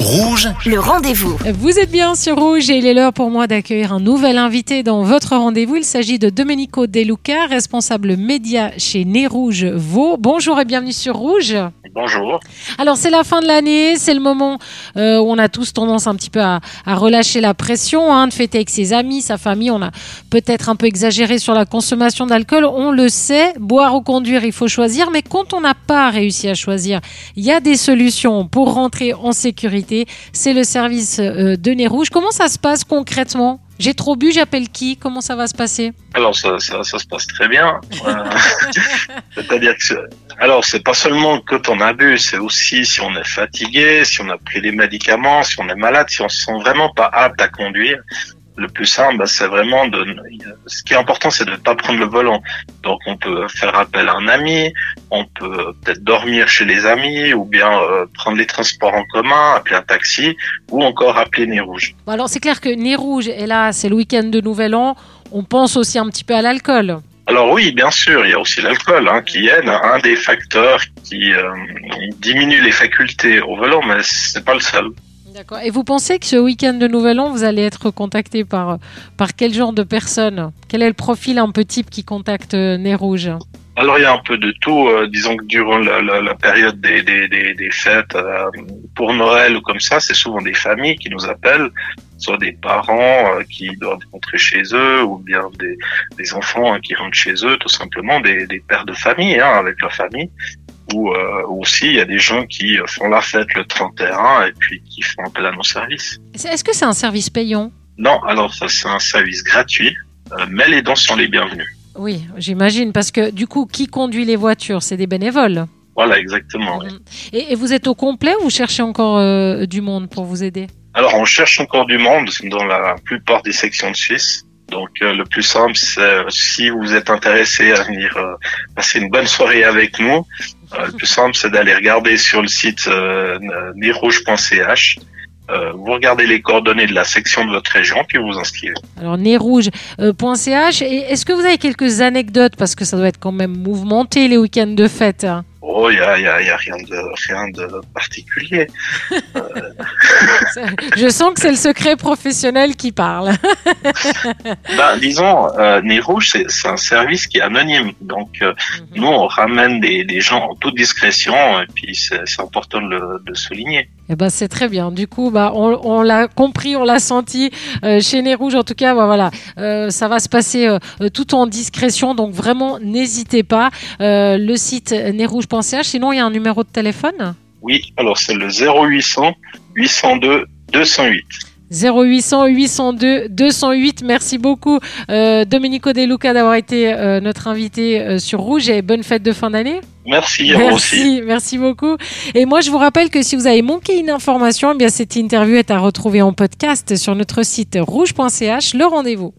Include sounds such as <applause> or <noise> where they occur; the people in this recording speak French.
Rouge, Le rendez-vous. Vous êtes bien sur Rouge et il est l'heure pour moi d'accueillir un nouvel invité dans votre rendez-vous. Il s'agit de Domenico De Luca, responsable média chez Nez Rouge Vaud. Bonjour et bienvenue sur Rouge. Bonjour. Alors c'est la fin de l'année, c'est le moment euh, où on a tous tendance un petit peu à, relâcher la pression, hein, de fêter avec ses amis, sa famille. On a peut-être un peu exagéré sur la consommation d'alcool, on le sait. Boire ou conduire, il faut choisir, mais quand on n'a pas réussi à choisir, il y a des solutions pour rentrer en sécurité. C'est le service euh, de Nez Rouge. Comment ça se passe concrètement? J'ai trop bu, j'appelle qui? Comment ça va se passer? Alors ça, ça, ça se passe très bien. Euh, <laughs> C'est-à-dire que alors c'est pas seulement quand on a bu, c'est aussi si on est fatigué, si on a pris des médicaments, si on est malade, si on se sent vraiment pas apte à conduire. Le plus simple, bah, c'est vraiment de. Ce qui est important, c'est de ne pas prendre le volant. Donc, on peut faire appel à un ami, on peut peut-être dormir chez les amis, ou bien euh, prendre les transports en commun, appeler un taxi, ou encore appeler Nez Rouge. Bon, Alors c'est clair que Nez Rouge est là, c'est le week-end de Nouvel An. On pense aussi un petit peu à l'alcool. Alors oui, bien sûr, il y a aussi l'alcool hein, qui est un des facteurs qui euh, diminue les facultés au volant, mais c'est pas le seul. D'accord. Et vous pensez que ce week-end de Nouvel An, vous allez être contacté par, par quel genre de personnes? Quel est le profil un peu type qui contacte euh, Nez Rouge? Alors il y a un peu de tout. euh, disons que durant la, période des, des, des, des fêtes, euh, pour Noël ou comme ça, c'est souvent des familles qui nous appellent, soit des parents qui doivent rentrer chez eux, ou bien des, des enfants hein, qui rentrent chez eux, tout simplement des, des pères de famille hein, avec leur famille. Ou euh, aussi il y a des gens qui euh, font la fête le 31 et puis qui font appel à nos services. Est- Est-ce que c'est un service payant? Non, alors ça c'est un service gratuit, euh, mais les dents sont les bienvenus. Oui, j'imagine, parce que du coup, qui conduit les voitures? C'est des bénévoles. Voilà, exactement. oui. Mhm. Et, et vous êtes au complet ou vous cherchez encore euh, du monde pour vous aider? Alors, on cherche encore du monde dans la plupart des sections de Suisse. Donc, euh, le plus simple, c'est euh, si vous êtes intéressé à venir euh, passer une bonne soirée avec nous, euh, le plus simple, c'est d'aller regarder sur le site euh, nerouge.ch. Euh, vous regardez les coordonnées de la section de votre région, puis vous vous inscrivez. Alors, nezrouge.ch. Et est-ce que vous avez quelques anecdotes? Parce que ça doit être quand même mouvementé les week-ends de fête. hein. Oh, il y a, y a- y a rien de rien de particulier. <laughs> Je sens que c'est le secret professionnel qui parle. <laughs> Ben, disons, euh, Nez Rouge, c'est c'est un service qui est anonyme. Donc, euh, nous, on ramène des, des gens en toute discrétion, et puis c'est important de le de souligner. Eh ben, c'est très bien. Du coup, bah, on, on l'a compris, on l'a senti euh, chez Nez Rouge. En tout cas, bah, voilà, euh, ça va se passer euh, tout en discrétion. Donc vraiment, n'hésitez pas. Le site Sinon, il y a un numéro de téléphone. Oui, alors c'est le 0800 802 208. 0800 802 208. Merci beaucoup, euh, Domenico De Luca, d'avoir été euh, notre invité euh, sur Rouge et bonne fête de fin d'année. Merci vous aussi. Merci, merci beaucoup. Et moi, je vous rappelle que si vous avez manqué une information, eh bien cette interview est à retrouver en podcast sur notre site rouge.ch. Le rendez-vous.